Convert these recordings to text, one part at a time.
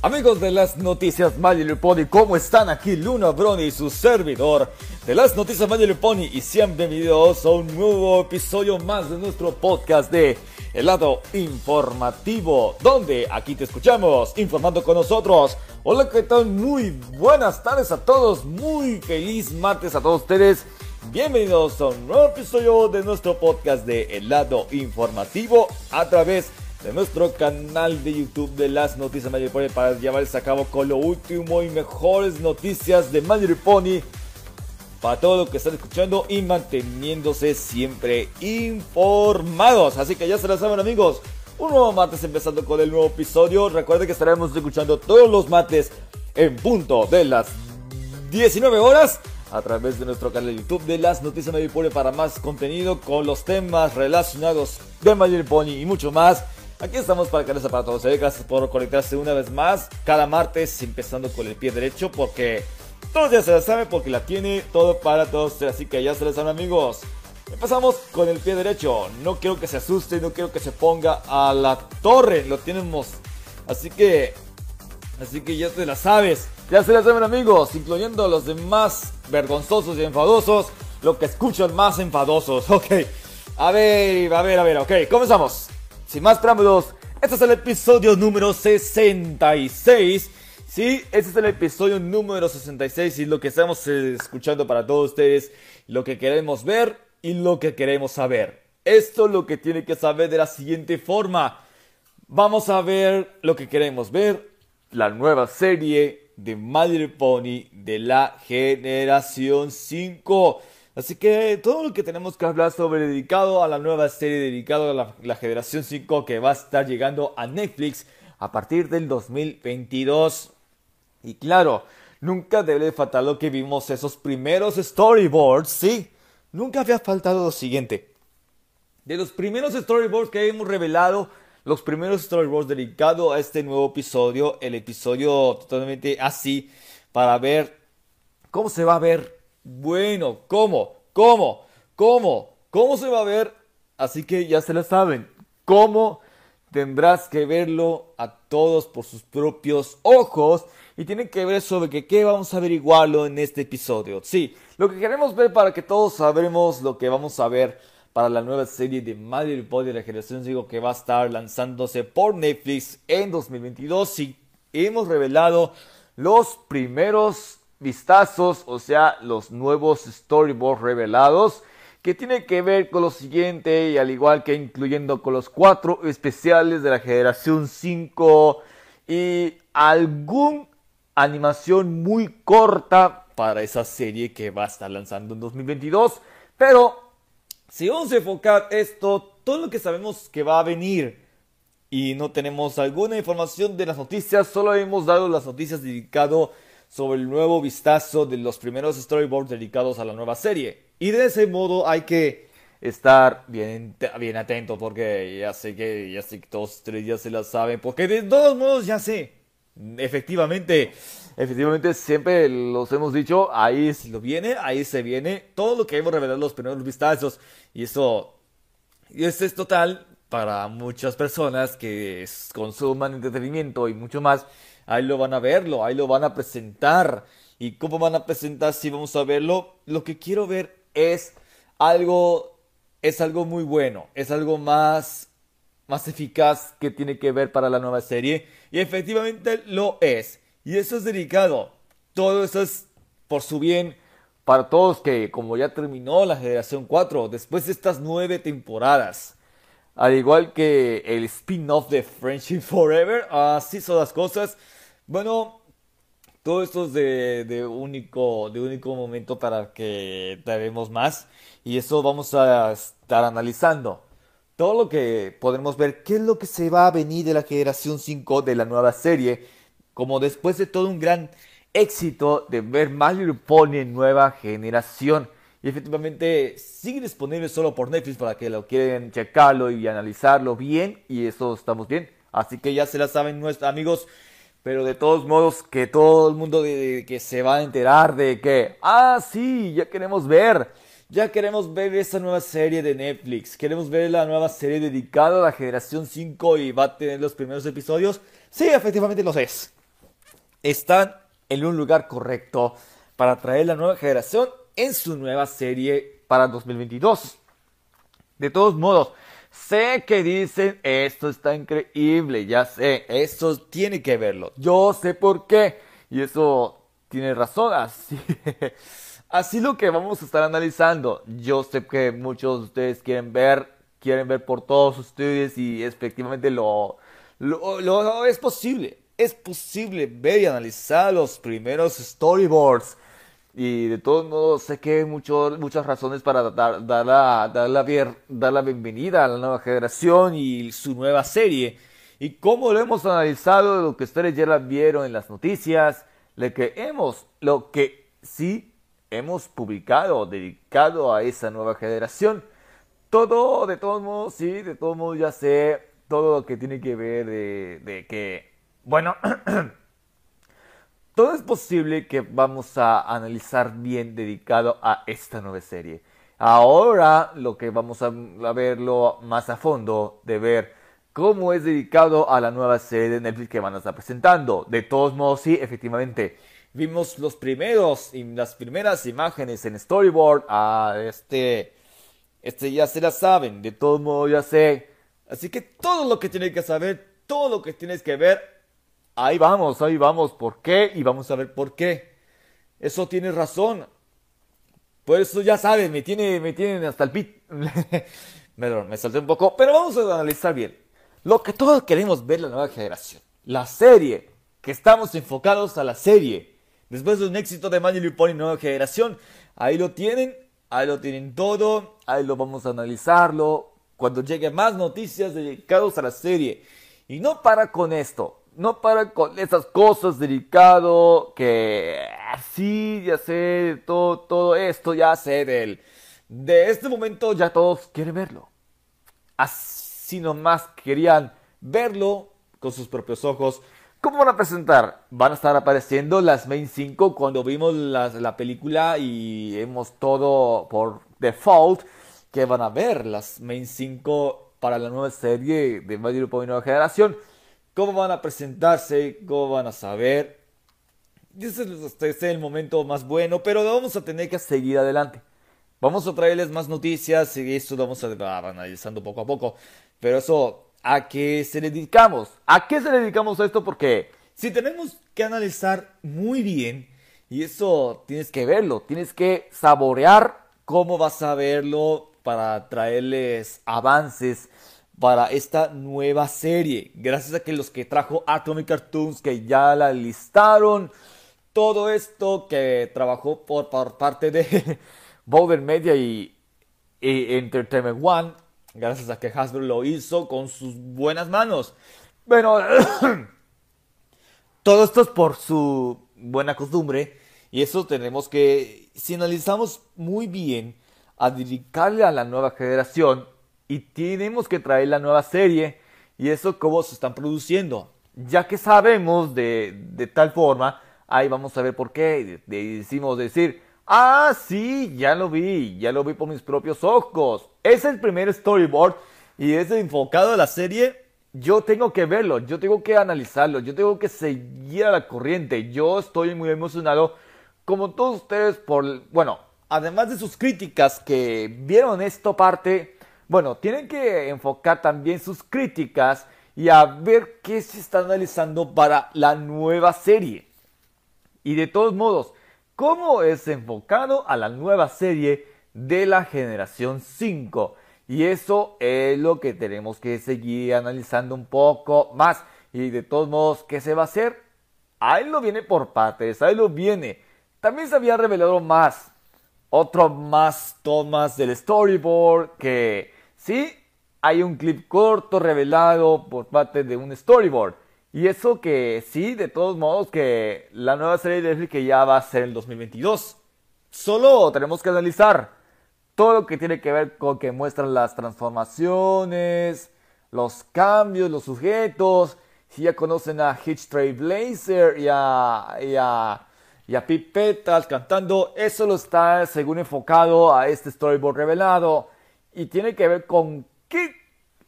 Amigos de las noticias Pony, ¿cómo están? Aquí Luna Brony, su servidor de las noticias Pony y sean bienvenidos a un nuevo episodio más de nuestro podcast de El lado informativo, donde aquí te escuchamos informando con nosotros. Hola, ¿qué tal? Muy buenas tardes a todos, muy feliz martes a todos ustedes. Bienvenidos a un nuevo episodio de nuestro podcast de El lado informativo a través de de nuestro canal de YouTube de las noticias Magic Pony para llevarles a cabo con lo último y mejores noticias de Magic Pony para todo lo que están escuchando y manteniéndose siempre informados. Así que ya se lo saben amigos, un nuevo martes empezando con el nuevo episodio. Recuerden que estaremos escuchando todos los martes en punto de las 19 horas a través de nuestro canal de YouTube de las noticias Magic Pony para más contenido con los temas relacionados de Magic Pony y mucho más. Aquí estamos para que para todos. Gracias por conectarse una vez más. Cada martes empezando con el pie derecho porque todos ya se la saben porque la tiene todo para todos. Así que ya se les saben amigos. Empezamos con el pie derecho. No quiero que se asuste, no quiero que se ponga a la torre. Lo tenemos. Así que... Así que ya te la sabes. Ya se la saben amigos. Incluyendo a los demás vergonzosos y enfadosos. Lo que escuchan más enfadosos. Ok. A ver, a ver, a ver. Ok, comenzamos. Sin más preámbulos, este es el episodio número 66. Sí, este es el episodio número 66 y lo que estamos escuchando para todos ustedes, lo que queremos ver y lo que queremos saber. Esto es lo que tiene que saber de la siguiente forma. Vamos a ver lo que queremos ver, la nueva serie de My Pony de la generación 5. Así que todo lo que tenemos que hablar sobre dedicado a la nueva serie, dedicado a la, generación 5 que va a estar llegando a Netflix a partir del 2022. Y claro, nunca debe faltar lo que vimos esos primeros storyboards, ¿sí? Nunca había faltado lo siguiente. De los primeros storyboards que hemos revelado, los primeros storyboards dedicados a este nuevo episodio, el episodio totalmente así, para ver cómo se va a ver bueno, ¿cómo? ¿Cómo? ¿Cómo? ¿Cómo se va a ver? Así que ya se lo saben. ¿Cómo? Tendrás que verlo a todos por sus propios ojos y tienen que ver sobre que, qué vamos a averiguarlo en este episodio. Sí, lo que queremos ver para que todos sabremos lo que vamos a ver para la nueva serie de Mario Body de la generación digo que va a estar lanzándose por Netflix en 2022 y hemos revelado los primeros vistazos, o sea, los nuevos storyboards revelados, que tiene que ver con lo siguiente, y al igual que incluyendo con los cuatro especiales de la generación 5 y algún animación muy corta para esa serie que va a estar lanzando en 2022. Pero si vamos a enfocar esto, todo lo que sabemos que va a venir y no tenemos alguna información de las noticias, solo hemos dado las noticias dedicado sobre el nuevo vistazo de los primeros storyboards dedicados a la nueva serie. Y de ese modo hay que estar bien, bien atento porque ya sé que ya sé que todos tres ya se la saben, porque de todos modos ya sé. Efectivamente, efectivamente siempre los hemos dicho, ahí se lo viene, ahí se viene todo lo que hemos revelado los primeros vistazos y eso y eso es total para muchas personas que consuman entretenimiento y mucho más ahí lo van a verlo, ahí lo van a presentar. ¿Y cómo van a presentar si vamos a verlo? Lo que quiero ver es algo, es algo muy bueno, es algo más, más eficaz que tiene que ver para la nueva serie. Y efectivamente lo es. Y eso es dedicado. Todo eso es por su bien para todos que como ya terminó la generación 4, después de estas nueve temporadas, al igual que el spin-off de Friendship Forever, así son las cosas. Bueno, todo esto es de, único, de único momento para que daremos más y eso vamos a estar analizando. Todo lo que podremos ver, qué es lo que se va a venir de la generación 5 de la nueva serie, como después de todo un gran éxito de ver Little Pony en nueva generación. Y efectivamente sigue disponible solo por Netflix para que lo quieren checarlo y analizarlo bien. Y eso estamos bien. Así que ya se la saben nuestros amigos. Pero de todos modos, que todo el mundo que se va a enterar de que, ah, sí, ya queremos ver. Ya queremos ver esa nueva serie de Netflix. Queremos ver la nueva serie dedicada a la generación 5 y va a tener los primeros episodios. Sí, efectivamente los es. Están en un lugar correcto para traer la nueva generación en su nueva serie para 2022. De todos modos, sé que dicen esto está increíble, ya sé, esto tiene que verlo. Yo sé por qué y eso tiene razón, así. Así lo que vamos a estar analizando. Yo sé que muchos de ustedes quieren ver, quieren ver por todos ustedes y efectivamente lo, lo, lo es posible es posible ver y analizar los primeros storyboards. Y de todos modos, sé que hay muchas razones para dar, dar, la, dar, la, dar la bienvenida a la nueva generación y su nueva serie. Y como lo hemos analizado, lo que ustedes ya vieron en las noticias, lo que hemos, lo que sí hemos publicado, dedicado a esa nueva generación. Todo, de todos modos, sí, de todos modos ya sé todo lo que tiene que ver de, de que bueno, todo es posible que vamos a analizar bien dedicado a esta nueva serie. Ahora lo que vamos a, verlo más a fondo, de ver cómo es dedicado a la nueva serie de Netflix que van a estar presentando. De todos modos, sí, efectivamente, vimos los primeros y las primeras imágenes en storyboard. a este, este ya se la saben, de todos modos ya sé. Así que todo lo que tienes que saber, todo lo que tienes que ver, Ahí vamos, ahí vamos. ¿Por qué? Y vamos a ver por qué. Eso tiene razón. Por eso ya saben, me, tiene, me tienen hasta el pit. me salté un poco, pero vamos a analizar bien. Lo que todos queremos ver la nueva generación. La serie. Que estamos enfocados a la serie. Después de un éxito de Manuel Pony Nueva Generación. Ahí lo tienen. Ahí lo tienen todo. Ahí lo vamos a analizarlo. Cuando lleguen más noticias dedicadas a la serie. Y no para con esto no para con esas cosas delicado que así ya sé todo todo esto ya sé del de este momento ya todos quieren verlo. Así nomás querían verlo con sus propios ojos. ¿Cómo van a presentar? Van a estar apareciendo las main 5 cuando vimos la película y hemos todo por default que van a ver las main 5 para la nueva serie de Little Nueva Generación cómo van a presentarse, cómo van a saber. Ese es el momento más bueno, pero vamos a tener que seguir adelante. Vamos a traerles más noticias y esto lo vamos a ir analizando poco a poco. Pero eso, ¿a qué se dedicamos? ¿A qué se dedicamos a esto? Porque si tenemos que analizar muy bien, y eso tienes que verlo, tienes que saborear cómo vas a verlo para traerles avances para esta nueva serie. Gracias a que los que trajo Atomic Cartoons, que ya la listaron, todo esto que trabajó por, parte de Boulder Media y, Entertainment One, gracias a que Hasbro lo hizo con sus buenas manos. Bueno, todo esto es por su buena costumbre y eso tenemos que, si analizamos muy bien, dedicarle a la nueva generación y tenemos que traer la nueva serie y eso cómo se están produciendo. Ya que sabemos de, tal forma, ahí vamos a ver por qué. decimos decir, ah, sí, ya lo vi, ya lo vi por mis propios ojos. Es el primer storyboard y es enfocado a la serie. Yo tengo que verlo, yo tengo que analizarlo, yo tengo que seguir a la corriente. Yo estoy muy emocionado, como todos ustedes, por, bueno, además de sus críticas que vieron esta parte bueno, tienen que enfocar también sus críticas y a ver qué se está analizando para la nueva serie. Y de todos modos, cómo es enfocado a la nueva serie de la generación 5. Y eso es lo que tenemos que seguir analizando un poco más. Y de todos modos, ¿qué se va a hacer? Ahí lo viene por partes, ahí lo viene. También se había revelado más, otro más tomas del storyboard que Sí, hay un clip corto revelado por parte de un storyboard. Y eso que sí, de todos modos, que la nueva serie de Netflix que ya va a ser en 2022. Solo tenemos que analizar todo lo que tiene que ver con que muestran las transformaciones, los cambios, los sujetos. Si ya conocen a Hitch Blazer y a, y a, a cantando, eso lo está según enfocado a este storyboard revelado. Y tiene que ver con que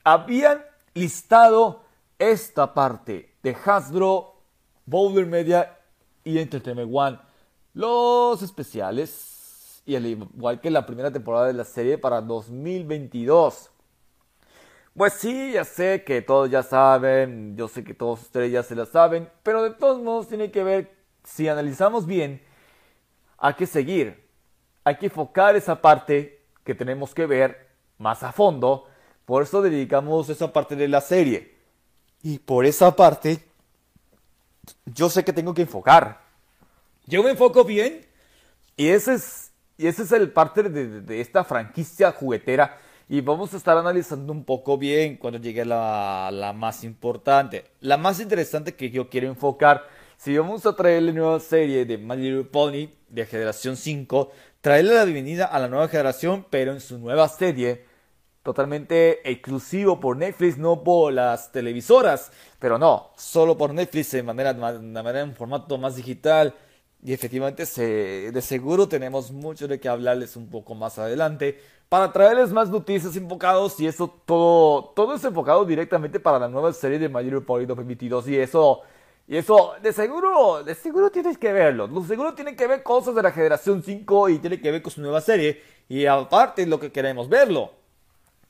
habían listado esta parte de Hasbro, Boulder Media y Entertainment One. Los especiales, y al igual que la primera temporada de la serie para 2022. Pues sí, ya sé que todos ya saben, yo sé que todos ustedes ya se la saben, pero de todos modos tiene que ver, si analizamos bien, hay que seguir, hay que enfocar esa parte que tenemos que ver más a fondo, por eso dedicamos esa parte de la serie. Y por esa parte, yo sé que tengo que enfocar. Yo me enfoco bien y ese es, y ese es el parte de, de esta franquicia juguetera y vamos a estar analizando un poco bien cuando llegue la, la más importante. La más interesante que yo quiero enfocar, si vamos a traer la nueva serie de My Little Pony de generación 5, traerle la bienvenida a la nueva generación, pero en su nueva serie, totalmente exclusivo por Netflix, no por las televisoras, pero no, solo por Netflix de manera, de manera en formato más digital. Y efectivamente, se, de seguro tenemos mucho de que hablarles un poco más adelante para traerles más noticias enfocados y eso todo, todo es enfocado directamente para la nueva serie de My Little Pony 2022 y eso, y eso de seguro, de seguro tienes que verlo, de seguro tiene que ver cosas de la generación 5 y tiene que ver con su nueva serie y aparte lo que queremos verlo.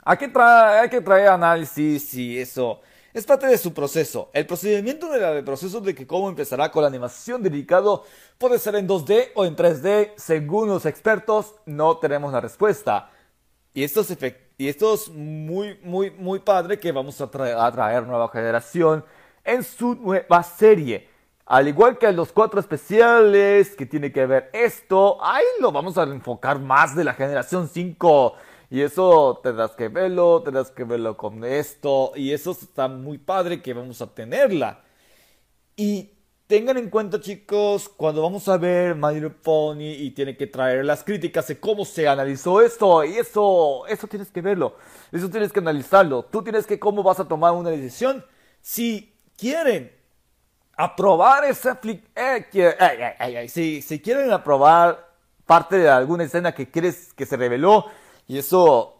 Hay que, hay que traer análisis y eso es parte de su proceso. El procedimiento del proceso de que cómo empezará con la animación dedicado puede ser en 2D o en 3D, según los expertos, no tenemos la respuesta. Y esto es, y esto es muy, muy, muy padre que vamos a traer, a traer nueva generación en su nueva serie. Al igual que los cuatro especiales que tiene que ver esto, ahí lo vamos a enfocar más de la generación 5. Y eso tendrás que verlo, tendrás que verlo con esto. Y eso está muy padre que vamos a tenerla. Y Tengan en cuenta, chicos, cuando vamos a ver My Little Pony y tiene que traer las críticas de cómo se analizó esto, y eso, eso tienes que verlo, eso tienes que analizarlo. Tú tienes que cómo vas a tomar una decisión. Si quieren aprobar esa eh, eh, si, si quieren aprobar parte de alguna escena que quieres que se reveló, y eso,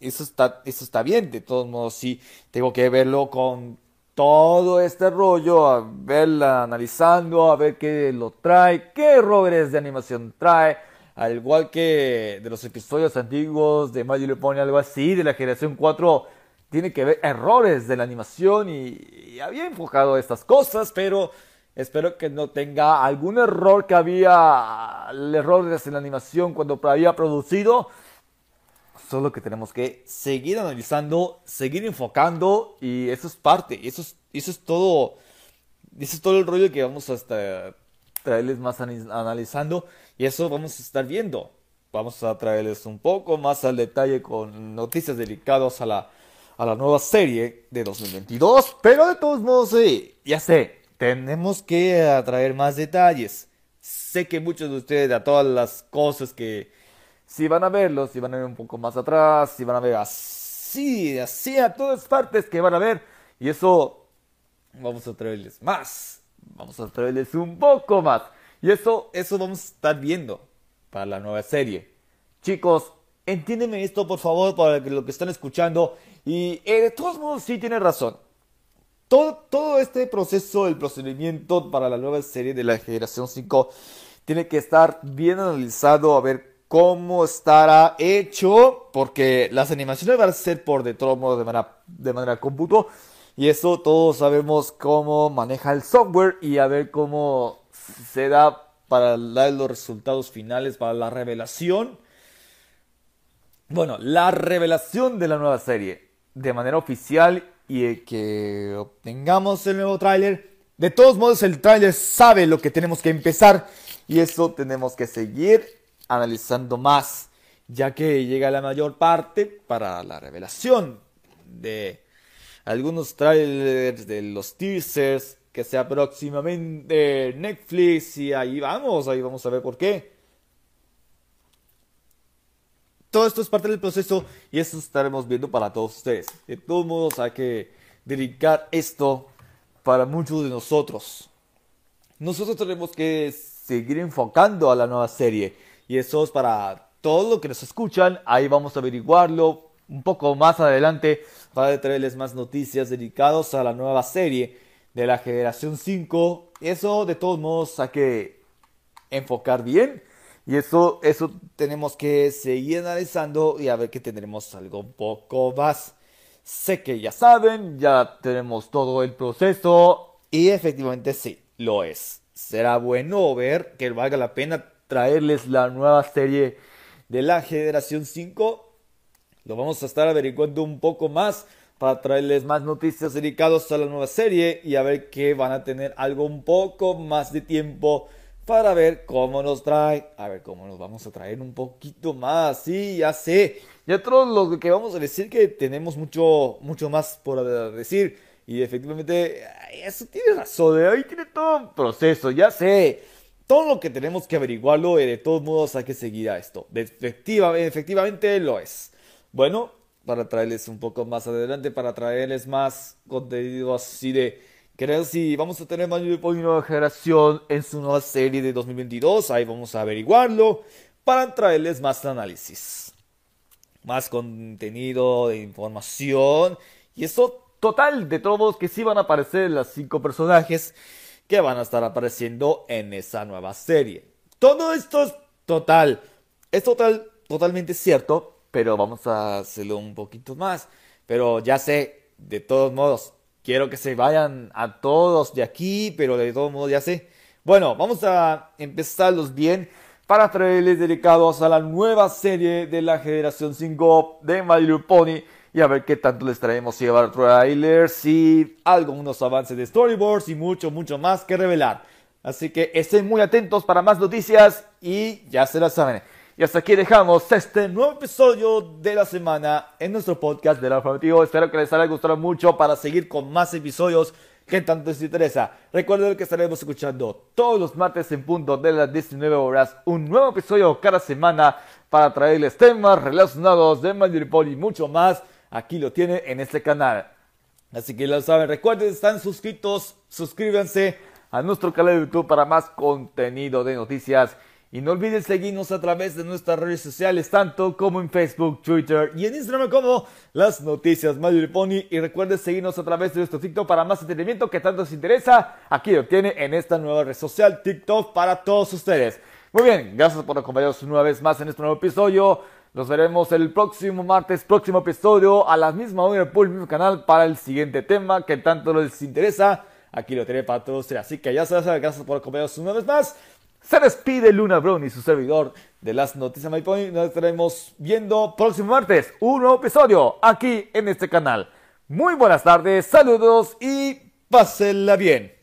eso está, eso está bien. De todos modos, sí, tengo que verlo con todo este rollo, a verla analizando, a ver qué lo trae, qué errores de animación trae, al igual que de los episodios antiguos de Mario le pone algo así, de la generación 4, tiene que ver errores de la animación y, había enfocado estas cosas, pero espero que no tenga algún error que había, errores en la animación cuando había producido Solo que tenemos que seguir analizando, seguir enfocando y eso es parte, eso es, eso es todo, eso es todo el rollo que vamos a estar, traerles más analizando y eso vamos a estar viendo. Vamos a traerles un poco más al detalle con noticias dedicadas a la, a la nueva serie de 2022, pero de todos modos, sí, ya sé, tenemos que traer más detalles. Sé que muchos de ustedes, a todas las cosas que, si van a verlo, si van a ver un poco más atrás, si van a ver así, así a todas partes que van a ver. Y eso vamos a traerles más. Vamos a traerles un poco más. Y eso, eso vamos a estar viendo para la nueva serie. Chicos, entiéndeme esto por favor para lo que están escuchando. Y eh, de todos modos sí tiene razón. Todo, todo este proceso, el procedimiento para la nueva serie de la generación 5 tiene que estar bien analizado a ver cómo estará hecho, porque las animaciones van a ser por de todos modos de manera, de manera cómputo, y eso todos sabemos cómo maneja el software y a ver cómo se da para dar los resultados finales, para la revelación. Bueno, la revelación de la nueva serie de manera oficial y que obtengamos el nuevo tráiler. De todos modos, el tráiler sabe lo que tenemos que empezar y eso tenemos que seguir analizando más, ya que llega la mayor parte para la revelación de algunos trailers de los teasers que sea próximamente Netflix y ahí vamos, ahí vamos a ver por qué. Todo esto es parte del proceso y eso estaremos viendo para todos ustedes. De todos modos hay que dedicar esto para muchos de nosotros. Nosotros tenemos que seguir enfocando a la nueva serie y eso es para todos los que nos escuchan. Ahí vamos a averiguarlo un poco más adelante para traerles más noticias dedicadas a la nueva serie de la generación 5. Eso de todos modos hay que enfocar bien. Y eso, eso tenemos que seguir analizando y a ver que tendremos algo un poco más. Sé que ya saben, ya tenemos todo el proceso y efectivamente sí, lo es. Será bueno ver que valga la pena traerles la nueva serie de la generación 5. Lo vamos a estar averiguando un poco más para traerles más noticias dedicadas a la nueva serie y a ver que van a tener algo un poco más de tiempo para ver cómo nos trae, a ver cómo nos vamos a traer un poquito más, sí, ya sé, ya todos lo que vamos a decir que tenemos mucho, mucho más por decir y efectivamente, eso tiene razón, ¿eh? ahí tiene todo un proceso, ya sé, todo lo que tenemos que averiguarlo y de todos modos hay que seguir a esto, efectivamente lo es. Bueno, para traerles un poco más adelante, para traerles más contenido así de... Creo si vamos a tener más de nueva generación en su nueva serie de 2022, ahí vamos a averiguarlo para traerles más análisis, más contenido de información y eso total de todos que sí van a aparecer las cinco personajes que van a estar apareciendo en esa nueva serie. Todo esto es total, es total, totalmente cierto, pero vamos a hacerlo un poquito más. Pero ya sé, de todos modos, quiero que se vayan a todos de aquí, pero de todos modos ya sé. Bueno, vamos a empezarlos bien para traerles dedicados a la nueva serie de la generación 5 de My Little Pony y a ver qué tanto les traemos y llevar trailers y algunos avances de storyboards y mucho, mucho más que revelar. Así que estén muy atentos para más noticias y ya se las saben. Y hasta aquí dejamos este nuevo episodio de la semana en nuestro podcast del Informativo. Espero que les haya gustado mucho para seguir con más episodios que tanto les interesa. Recuerden que estaremos escuchando todos los martes en punto de las 19 horas un nuevo episodio cada semana para traerles temas relacionados de Madrid y mucho más. Aquí lo tiene en este canal. Así que lo saben, recuerden, están suscritos, suscríbanse a nuestro canal de YouTube para más contenido de noticias y no olvides seguirnos a través de nuestras redes sociales, tanto como en Facebook, Twitter y en Instagram como las noticias Mario Pony. Y recuerden seguirnos a través de nuestro TikTok para más entretenimiento que tanto os interesa. Aquí lo obtiene en esta nueva red social, TikTok, para todos ustedes. Muy bien, gracias por acompañarnos una vez más en este nuevo episodio. Nos veremos el próximo martes, próximo episodio, a la misma hora por el mismo canal para el siguiente tema que tanto les interesa. Aquí lo tiene para todos ustedes. Así que ya sabes, gracias por acompañarnos una vez más. Se despide Luna Brown y su servidor de las noticias MyPoint. Nos estaremos viendo próximo martes un nuevo episodio aquí en este canal. Muy buenas tardes, saludos y pásenla bien.